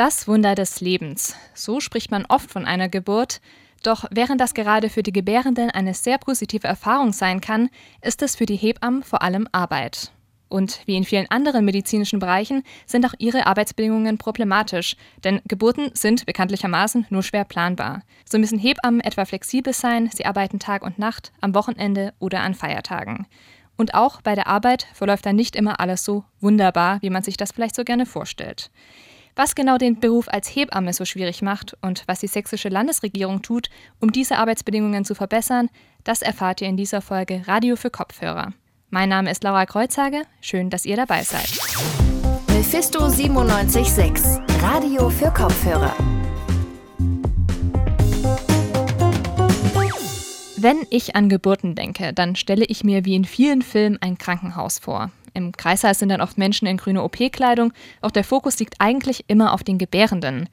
Das Wunder des Lebens. So spricht man oft von einer Geburt. Doch während das gerade für die Gebärenden eine sehr positive Erfahrung sein kann, ist es für die Hebammen vor allem Arbeit. Und wie in vielen anderen medizinischen Bereichen sind auch ihre Arbeitsbedingungen problematisch, denn Geburten sind bekanntlichermaßen nur schwer planbar. So müssen Hebammen etwa flexibel sein, sie arbeiten Tag und Nacht, am Wochenende oder an Feiertagen. Und auch bei der Arbeit verläuft dann nicht immer alles so wunderbar, wie man sich das vielleicht so gerne vorstellt. Was genau den Beruf als Hebamme so schwierig macht und was die sächsische Landesregierung tut, um diese Arbeitsbedingungen zu verbessern, das erfahrt ihr in dieser Folge Radio für Kopfhörer. Mein Name ist Laura Kreuzhage. Schön, dass ihr dabei seid. Mephisto 976, Radio für Kopfhörer. Wenn ich an Geburten denke, dann stelle ich mir wie in vielen Filmen ein Krankenhaus vor. Im Kreissaal sind dann oft Menschen in grüner OP-Kleidung, auch der Fokus liegt eigentlich immer auf den Gebärenden.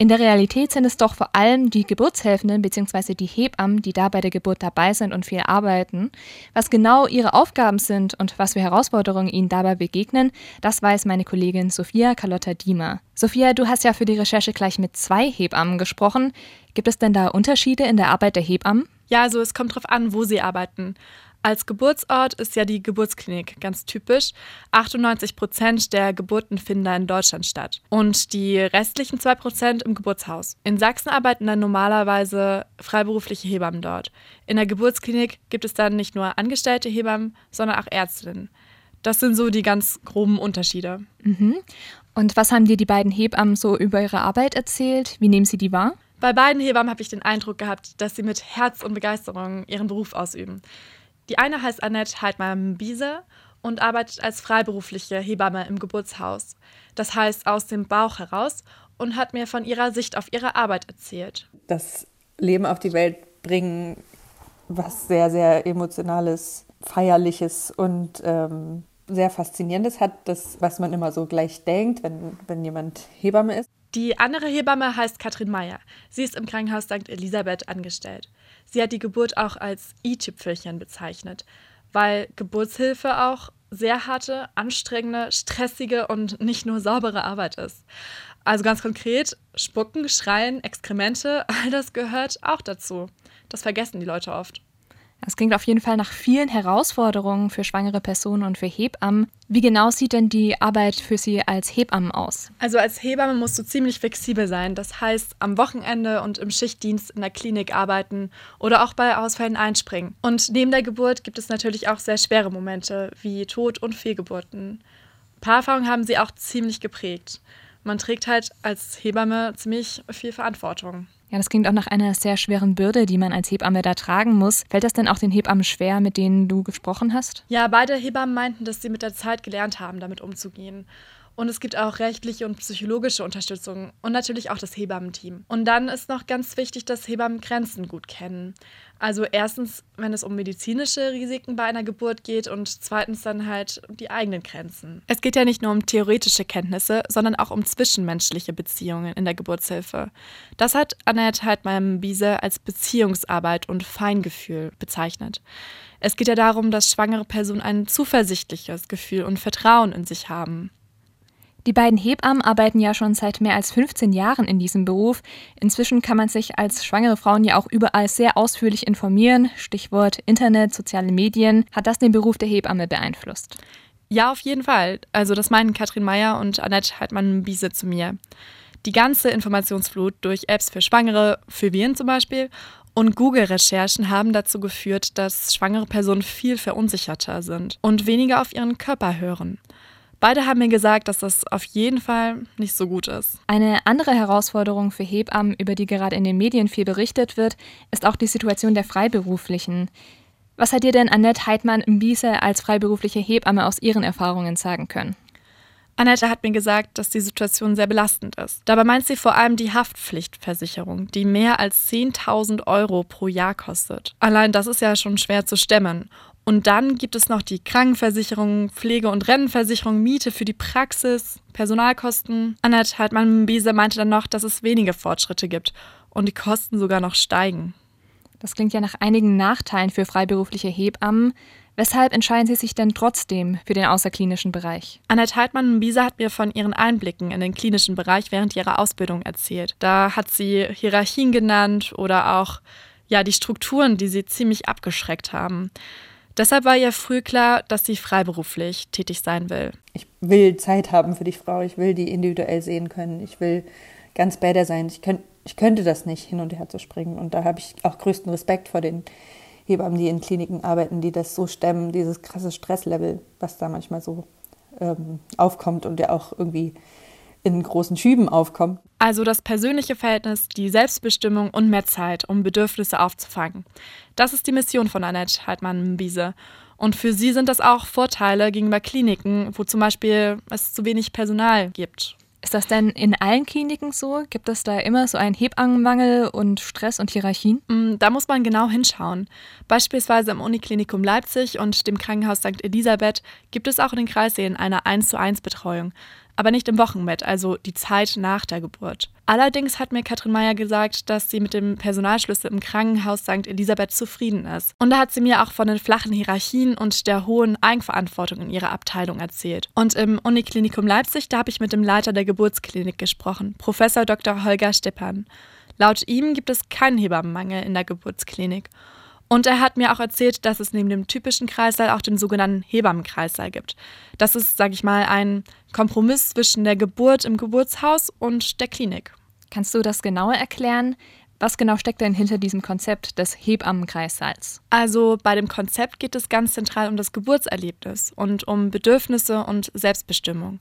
In der Realität sind es doch vor allem die Geburtshelfenden bzw. die Hebammen, die da bei der Geburt dabei sind und viel arbeiten. Was genau ihre Aufgaben sind und was für Herausforderungen ihnen dabei begegnen, das weiß meine Kollegin Sophia Carlotta Diemer. Sophia, du hast ja für die Recherche gleich mit zwei Hebammen gesprochen. Gibt es denn da Unterschiede in der Arbeit der Hebammen? Ja, also es kommt darauf an, wo sie arbeiten. Als Geburtsort ist ja die Geburtsklinik ganz typisch. 98 Prozent der Geburten finden da in Deutschland statt und die restlichen 2 Prozent im Geburtshaus. In Sachsen arbeiten dann normalerweise freiberufliche Hebammen dort. In der Geburtsklinik gibt es dann nicht nur angestellte Hebammen, sondern auch Ärztinnen. Das sind so die ganz groben Unterschiede. Mhm. Und was haben dir die beiden Hebammen so über ihre Arbeit erzählt? Wie nehmen sie die wahr? Bei beiden Hebammen habe ich den Eindruck gehabt, dass sie mit Herz und Begeisterung ihren Beruf ausüben. Die eine heißt Annette Heidmann-Biese und arbeitet als freiberufliche Hebamme im Geburtshaus. Das heißt aus dem Bauch heraus und hat mir von ihrer Sicht auf ihre Arbeit erzählt. Das Leben auf die Welt bringen, was sehr, sehr emotionales, feierliches und ähm, sehr faszinierendes hat, das, was man immer so gleich denkt, wenn, wenn jemand Hebamme ist. Die andere Hebamme heißt Katrin Meyer. Sie ist im Krankenhaus St. Elisabeth angestellt. Sie hat die Geburt auch als i-Tüpfelchen bezeichnet, weil Geburtshilfe auch sehr harte, anstrengende, stressige und nicht nur saubere Arbeit ist. Also ganz konkret, Spucken, Schreien, Exkremente, all das gehört auch dazu. Das vergessen die Leute oft. Es klingt auf jeden Fall nach vielen Herausforderungen für schwangere Personen und für Hebammen. Wie genau sieht denn die Arbeit für Sie als Hebammen aus? Also als Hebamme musst du ziemlich flexibel sein. Das heißt, am Wochenende und im Schichtdienst in der Klinik arbeiten oder auch bei Ausfällen einspringen. Und neben der Geburt gibt es natürlich auch sehr schwere Momente wie Tod und Fehlgeburten. Paarerfahrungen haben sie auch ziemlich geprägt. Man trägt halt als Hebamme ziemlich viel Verantwortung. Ja, das klingt auch nach einer sehr schweren Bürde, die man als Hebamme da tragen muss. Fällt das denn auch den Hebammen schwer, mit denen du gesprochen hast? Ja, beide Hebammen meinten, dass sie mit der Zeit gelernt haben, damit umzugehen. Und es gibt auch rechtliche und psychologische Unterstützung und natürlich auch das Hebammenteam. Und dann ist noch ganz wichtig, dass Hebammen Grenzen gut kennen. Also erstens, wenn es um medizinische Risiken bei einer Geburt geht und zweitens dann halt die eigenen Grenzen. Es geht ja nicht nur um theoretische Kenntnisse, sondern auch um zwischenmenschliche Beziehungen in der Geburtshilfe. Das hat Annette Heidmann-Biese als Beziehungsarbeit und Feingefühl bezeichnet. Es geht ja darum, dass schwangere Personen ein zuversichtliches Gefühl und Vertrauen in sich haben. Die beiden Hebammen arbeiten ja schon seit mehr als 15 Jahren in diesem Beruf. Inzwischen kann man sich als schwangere Frauen ja auch überall sehr ausführlich informieren. Stichwort Internet, soziale Medien. Hat das den Beruf der Hebamme beeinflusst? Ja, auf jeden Fall. Also das meinen Katrin Meyer und Annette Heidmann-Biese zu mir. Die ganze Informationsflut durch Apps für Schwangere, für Viren zum Beispiel, und Google-Recherchen haben dazu geführt, dass schwangere Personen viel verunsicherter sind und weniger auf ihren Körper hören. Beide haben mir gesagt, dass das auf jeden Fall nicht so gut ist. Eine andere Herausforderung für Hebammen, über die gerade in den Medien viel berichtet wird, ist auch die Situation der Freiberuflichen. Was hat dir denn Annette Heidmann-Mbiese als freiberufliche Hebamme aus ihren Erfahrungen sagen können? Annette hat mir gesagt, dass die Situation sehr belastend ist. Dabei meint sie vor allem die Haftpflichtversicherung, die mehr als 10.000 Euro pro Jahr kostet. Allein das ist ja schon schwer zu stemmen. Und dann gibt es noch die Krankenversicherung, Pflege- und Rennenversicherung, Miete für die Praxis, Personalkosten. Annette Hartmann-Biese meinte dann noch, dass es wenige Fortschritte gibt und die Kosten sogar noch steigen. Das klingt ja nach einigen Nachteilen für freiberufliche Hebammen. Weshalb entscheiden Sie sich denn trotzdem für den außerklinischen Bereich? Annette Heidmann-Mbisa hat mir von ihren Einblicken in den klinischen Bereich während ihrer Ausbildung erzählt. Da hat sie Hierarchien genannt oder auch ja, die Strukturen, die sie ziemlich abgeschreckt haben. Deshalb war ihr früh klar, dass sie freiberuflich tätig sein will. Ich will Zeit haben für die Frau, ich will die individuell sehen können, ich will ganz bei der sein. Ich, könnt, ich könnte das nicht, hin und her zu springen. Und da habe ich auch größten Respekt vor den Hebammen, die in Kliniken arbeiten, die das so stemmen, dieses krasse Stresslevel, was da manchmal so ähm, aufkommt und ja auch irgendwie in großen Schüben aufkommt. Also das persönliche Verhältnis, die Selbstbestimmung und mehr Zeit, um Bedürfnisse aufzufangen. Das ist die Mission von Annette Heidmann-Biese. Und für sie sind das auch Vorteile gegenüber Kliniken, wo zum Beispiel es zu wenig Personal gibt ist das denn in allen Kliniken so? Gibt es da immer so einen Hebammenmangel und Stress und Hierarchien? Mm, da muss man genau hinschauen. Beispielsweise im Uniklinikum Leipzig und dem Krankenhaus St. Elisabeth gibt es auch in den Kreissälen eine 1 zu 1 Betreuung aber nicht im Wochenbett, also die Zeit nach der Geburt. Allerdings hat mir Katrin Meyer gesagt, dass sie mit dem Personalschlüssel im Krankenhaus St. Elisabeth zufrieden ist. Und da hat sie mir auch von den flachen Hierarchien und der hohen Eigenverantwortung in ihrer Abteilung erzählt. Und im Uniklinikum Leipzig, da habe ich mit dem Leiter der Geburtsklinik gesprochen, Professor Dr. Holger Steppan. Laut ihm gibt es keinen Hebammenmangel in der Geburtsklinik. Und er hat mir auch erzählt, dass es neben dem typischen Kreissaal auch den sogenannten Hebammenkreissaal gibt. Das ist, sage ich mal, ein Kompromiss zwischen der Geburt im Geburtshaus und der Klinik. Kannst du das genauer erklären? Was genau steckt denn hinter diesem Konzept des Hebammenkreissaals? Also bei dem Konzept geht es ganz zentral um das Geburtserlebnis und um Bedürfnisse und Selbstbestimmung.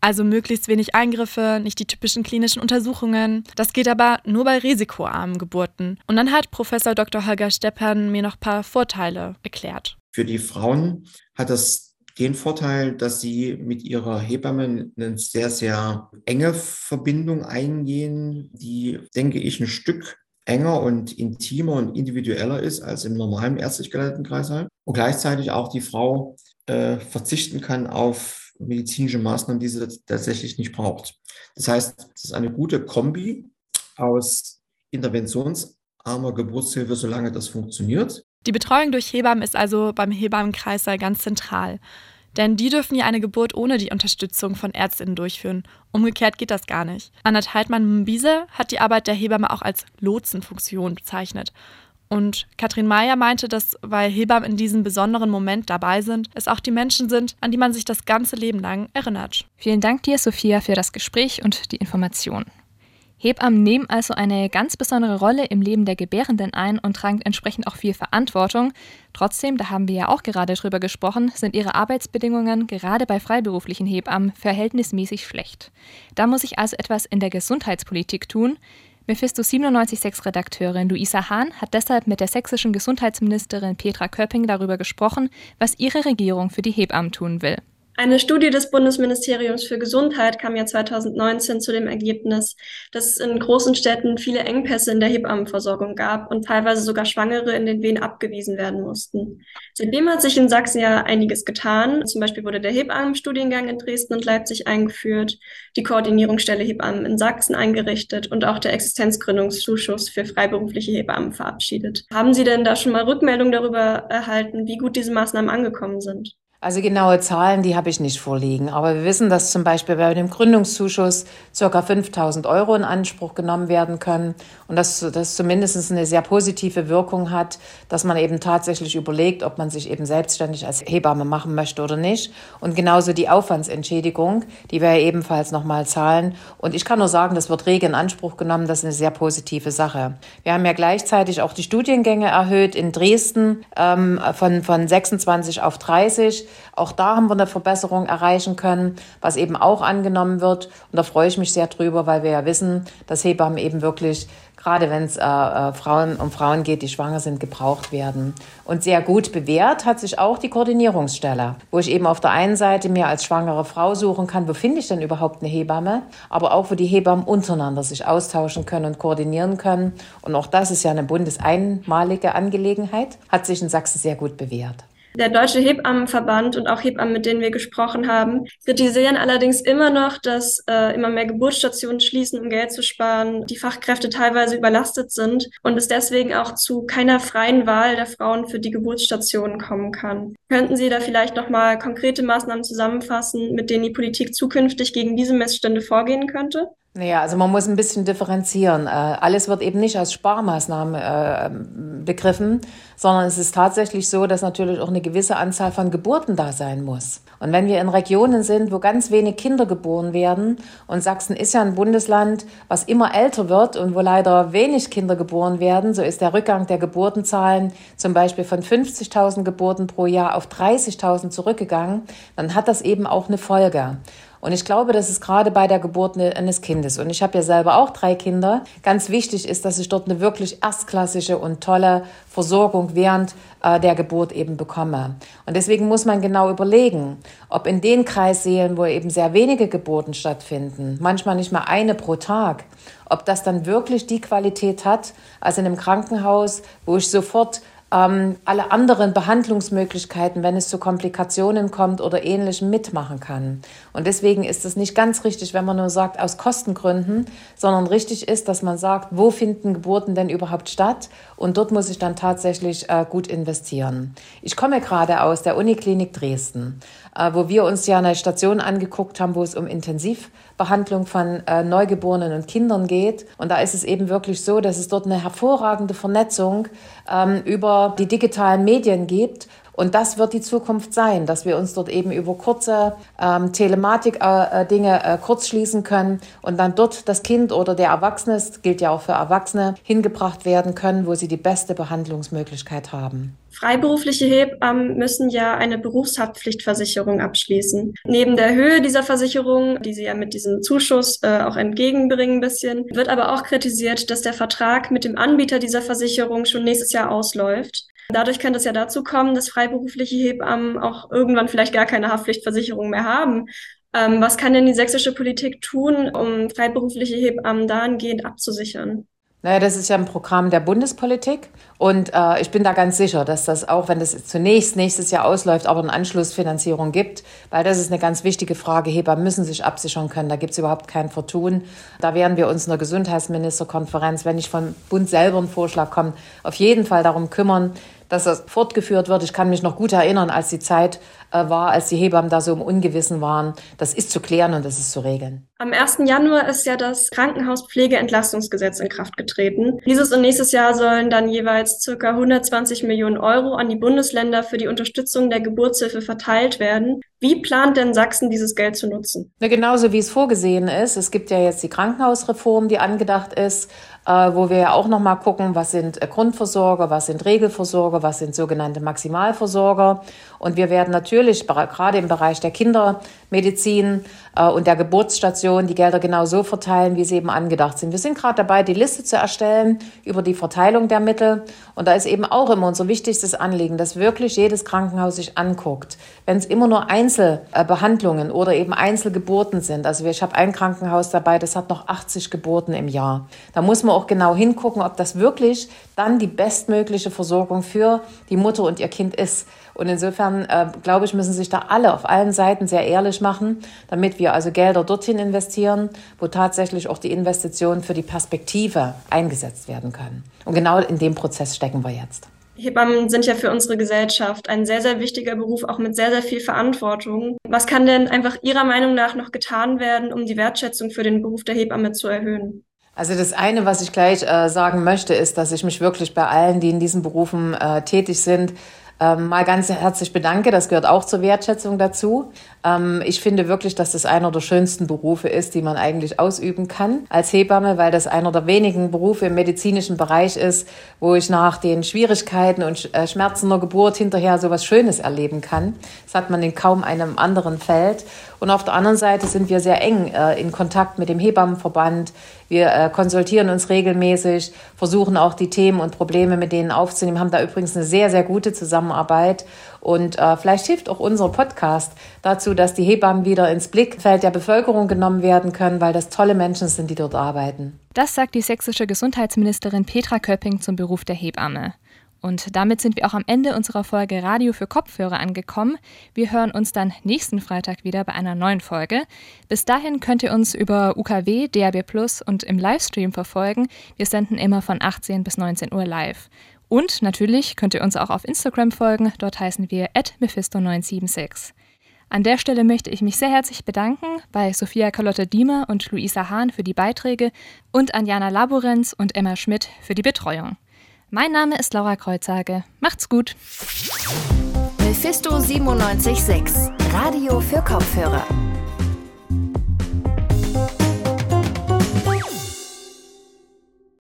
Also möglichst wenig Eingriffe, nicht die typischen klinischen Untersuchungen. Das geht aber nur bei risikoarmen Geburten. Und dann hat Professor Dr. Holger Steppern mir noch ein paar Vorteile erklärt. Für die Frauen hat das den Vorteil, dass sie mit ihrer Hebamme eine sehr, sehr enge Verbindung eingehen, die, denke ich, ein Stück enger und intimer und individueller ist als im normalen ärztlich geleiteten Kreißsaal. Und gleichzeitig auch die Frau äh, verzichten kann auf medizinische Maßnahmen, die sie tatsächlich nicht braucht. Das heißt, es ist eine gute Kombi aus interventionsarmer Geburtshilfe, solange das funktioniert. Die Betreuung durch Hebammen ist also beim Hebammenkreißsaal ganz zentral. Denn die dürfen ja eine Geburt ohne die Unterstützung von Ärztinnen durchführen. Umgekehrt geht das gar nicht. Annette Heidmann-Mbiese hat die Arbeit der Hebamme auch als Lotsenfunktion bezeichnet. Und Katrin Meyer meinte, dass, weil Hebammen in diesem besonderen Moment dabei sind, es auch die Menschen sind, an die man sich das ganze Leben lang erinnert. Vielen Dank dir, Sophia, für das Gespräch und die Information. Hebammen nehmen also eine ganz besondere Rolle im Leben der Gebärenden ein und tragen entsprechend auch viel Verantwortung. Trotzdem, da haben wir ja auch gerade drüber gesprochen, sind ihre Arbeitsbedingungen gerade bei freiberuflichen Hebammen verhältnismäßig schlecht. Da muss sich also etwas in der Gesundheitspolitik tun. Mephisto 976 Redakteurin Luisa Hahn hat deshalb mit der sächsischen Gesundheitsministerin Petra Köpping darüber gesprochen, was ihre Regierung für die Hebammen tun will. Eine Studie des Bundesministeriums für Gesundheit kam ja 2019 zu dem Ergebnis, dass es in großen Städten viele Engpässe in der Hebammenversorgung gab und teilweise sogar Schwangere in den Wehen abgewiesen werden mussten. Seitdem hat sich in Sachsen ja einiges getan. Zum Beispiel wurde der Hebammenstudiengang in Dresden und Leipzig eingeführt, die Koordinierungsstelle Hebammen in Sachsen eingerichtet und auch der Existenzgründungszuschuss für freiberufliche Hebammen verabschiedet. Haben Sie denn da schon mal Rückmeldung darüber erhalten, wie gut diese Maßnahmen angekommen sind? Also genaue Zahlen, die habe ich nicht vorliegen. Aber wir wissen, dass zum Beispiel bei dem Gründungszuschuss ca. 5000 Euro in Anspruch genommen werden können und dass das zumindest eine sehr positive Wirkung hat, dass man eben tatsächlich überlegt, ob man sich eben selbstständig als Hebamme machen möchte oder nicht. Und genauso die Aufwandsentschädigung, die wir ebenfalls nochmal zahlen. Und ich kann nur sagen, das wird rege in Anspruch genommen. Das ist eine sehr positive Sache. Wir haben ja gleichzeitig auch die Studiengänge erhöht in Dresden ähm, von, von 26 auf 30. Auch da haben wir eine Verbesserung erreichen können, was eben auch angenommen wird. Und da freue ich mich sehr drüber, weil wir ja wissen, dass Hebammen eben wirklich, gerade wenn es äh, äh, Frauen um Frauen geht, die schwanger sind, gebraucht werden. Und sehr gut bewährt hat sich auch die Koordinierungsstelle, wo ich eben auf der einen Seite mir als schwangere Frau suchen kann, wo finde ich denn überhaupt eine Hebamme, aber auch wo die Hebammen untereinander sich austauschen können und koordinieren können. Und auch das ist ja eine bundeseinmalige Angelegenheit, hat sich in Sachsen sehr gut bewährt. Der Deutsche Hebammenverband und auch Hebammen, mit denen wir gesprochen haben, kritisieren allerdings immer noch, dass äh, immer mehr Geburtsstationen schließen, um Geld zu sparen, die Fachkräfte teilweise überlastet sind und es deswegen auch zu keiner freien Wahl der Frauen für die Geburtsstationen kommen kann. Könnten Sie da vielleicht nochmal konkrete Maßnahmen zusammenfassen, mit denen die Politik zukünftig gegen diese Missstände vorgehen könnte? Naja, also man muss ein bisschen differenzieren. Äh, alles wird eben nicht als Sparmaßnahme äh, begriffen, sondern es ist tatsächlich so, dass natürlich auch eine gewisse Anzahl von Geburten da sein muss. Und wenn wir in Regionen sind, wo ganz wenig Kinder geboren werden, und Sachsen ist ja ein Bundesland, was immer älter wird und wo leider wenig Kinder geboren werden, so ist der Rückgang der Geburtenzahlen zum Beispiel von 50.000 Geburten pro Jahr auf 30.000 zurückgegangen, dann hat das eben auch eine Folge. Und ich glaube, dass es gerade bei der Geburt ne, eines Kindes, und ich habe ja selber auch drei Kinder, ganz wichtig ist, dass ich dort eine wirklich erstklassige und tolle Versorgung während äh, der Geburt eben bekomme. Und deswegen muss man genau überlegen, ob in den Kreissälen, wo eben sehr wenige Geburten stattfinden, manchmal nicht mal eine pro Tag, ob das dann wirklich die Qualität hat, als in einem Krankenhaus, wo ich sofort ähm, alle anderen Behandlungsmöglichkeiten, wenn es zu Komplikationen kommt oder ähnlichem, mitmachen kann. Und deswegen ist es nicht ganz richtig, wenn man nur sagt, aus Kostengründen, sondern richtig ist, dass man sagt, wo finden Geburten denn überhaupt statt? Und dort muss ich dann tatsächlich äh, gut investieren. Ich komme gerade aus der Uniklinik Dresden, äh, wo wir uns ja eine Station angeguckt haben, wo es um Intensiv Behandlung von äh, Neugeborenen und Kindern geht. Und da ist es eben wirklich so, dass es dort eine hervorragende Vernetzung ähm, über die digitalen Medien gibt und das wird die Zukunft sein, dass wir uns dort eben über kurze ähm, Telematik-Dinge äh, äh, kurz schließen können und dann dort das Kind oder der Erwachsene, das gilt ja auch für Erwachsene, hingebracht werden können, wo sie die beste Behandlungsmöglichkeit haben. Freiberufliche Hebammen müssen ja eine Berufshaftpflichtversicherung abschließen. Neben der Höhe dieser Versicherung, die sie ja mit diesem Zuschuss äh, auch entgegenbringen ein bisschen, wird aber auch kritisiert, dass der Vertrag mit dem Anbieter dieser Versicherung schon nächstes Jahr ausläuft. Dadurch könnte es ja dazu kommen, dass freiberufliche Hebammen auch irgendwann vielleicht gar keine Haftpflichtversicherung mehr haben. Ähm, was kann denn die sächsische Politik tun, um freiberufliche Hebammen dahingehend abzusichern? Naja, das ist ja ein Programm der Bundespolitik und äh, ich bin da ganz sicher, dass das auch, wenn das zunächst nächstes Jahr ausläuft, aber eine Anschlussfinanzierung gibt, weil das ist eine ganz wichtige Frage. Hebammen müssen sich absichern können, da gibt es überhaupt kein Vertun. Da werden wir uns in der Gesundheitsministerkonferenz, wenn nicht vom Bund selber ein Vorschlag kommt, auf jeden Fall darum kümmern, dass das fortgeführt wird. Ich kann mich noch gut erinnern, als die Zeit war, als die Hebammen da so im Ungewissen waren. Das ist zu klären und das ist zu regeln. Am 1. Januar ist ja das Krankenhauspflegeentlastungsgesetz in Kraft getreten. Dieses und nächstes Jahr sollen dann jeweils circa 120 Millionen Euro an die Bundesländer für die Unterstützung der Geburtshilfe verteilt werden. Wie plant denn Sachsen, dieses Geld zu nutzen? Na, genauso wie es vorgesehen ist. Es gibt ja jetzt die Krankenhausreform, die angedacht ist, äh, wo wir ja auch nochmal gucken, was sind äh, Grundversorger, was sind Regelversorger, was sind sogenannte Maximalversorger. Und wir werden natürlich gerade im Bereich der Kindermedizin äh, und der Geburtsstation die Gelder genau so verteilen, wie sie eben angedacht sind. Wir sind gerade dabei, die Liste zu erstellen über die Verteilung der Mittel. Und da ist eben auch immer unser wichtigstes Anliegen, dass wirklich jedes Krankenhaus sich anguckt. Wenn es immer nur Einzelbehandlungen oder eben Einzelgeburten sind. Also ich habe ein Krankenhaus dabei, das hat noch 80 Geburten im Jahr. Da muss man auch genau hingucken, ob das wirklich dann die bestmögliche Versorgung für die Mutter und ihr Kind ist. Und insofern, äh, glaube ich, müssen sich da alle auf allen Seiten sehr ehrlich machen, damit wir also Gelder dorthin investieren, wo tatsächlich auch die Investitionen für die Perspektive eingesetzt werden können. Und genau in dem Prozess stecken wir jetzt. Hebammen sind ja für unsere Gesellschaft ein sehr, sehr wichtiger Beruf, auch mit sehr, sehr viel Verantwortung. Was kann denn einfach Ihrer Meinung nach noch getan werden, um die Wertschätzung für den Beruf der Hebamme zu erhöhen? Also das eine, was ich gleich äh, sagen möchte, ist, dass ich mich wirklich bei allen, die in diesen Berufen äh, tätig sind, ähm, mal ganz herzlich bedanke. Das gehört auch zur Wertschätzung dazu. Ähm, ich finde wirklich, dass das einer der schönsten Berufe ist, die man eigentlich ausüben kann als Hebamme, weil das einer der wenigen Berufe im medizinischen Bereich ist, wo ich nach den Schwierigkeiten und äh, Schmerzen der Geburt hinterher so was Schönes erleben kann. Das hat man in kaum einem anderen Feld. Und auf der anderen Seite sind wir sehr eng äh, in Kontakt mit dem Hebammenverband. Wir äh, konsultieren uns regelmäßig, versuchen auch die Themen und Probleme mit denen aufzunehmen, haben da übrigens eine sehr, sehr gute Zusammenarbeit. Und äh, vielleicht hilft auch unser Podcast dazu, dass die Hebammen wieder ins Blickfeld der Bevölkerung genommen werden können, weil das tolle Menschen sind, die dort arbeiten. Das sagt die sächsische Gesundheitsministerin Petra Köpping zum Beruf der Hebamme. Und damit sind wir auch am Ende unserer Folge Radio für Kopfhörer angekommen. Wir hören uns dann nächsten Freitag wieder bei einer neuen Folge. Bis dahin könnt ihr uns über UKW, DAB Plus und im Livestream verfolgen. Wir senden immer von 18 bis 19 Uhr live. Und natürlich könnt ihr uns auch auf Instagram folgen. Dort heißen wir mephisto976. An der Stelle möchte ich mich sehr herzlich bedanken bei Sophia Carlotte Diemer und Luisa Hahn für die Beiträge und an Jana Laborenz und Emma Schmidt für die Betreuung. Mein Name ist Laura Kreuzhage. Macht's gut. Mephisto 976, Radio für Kopfhörer.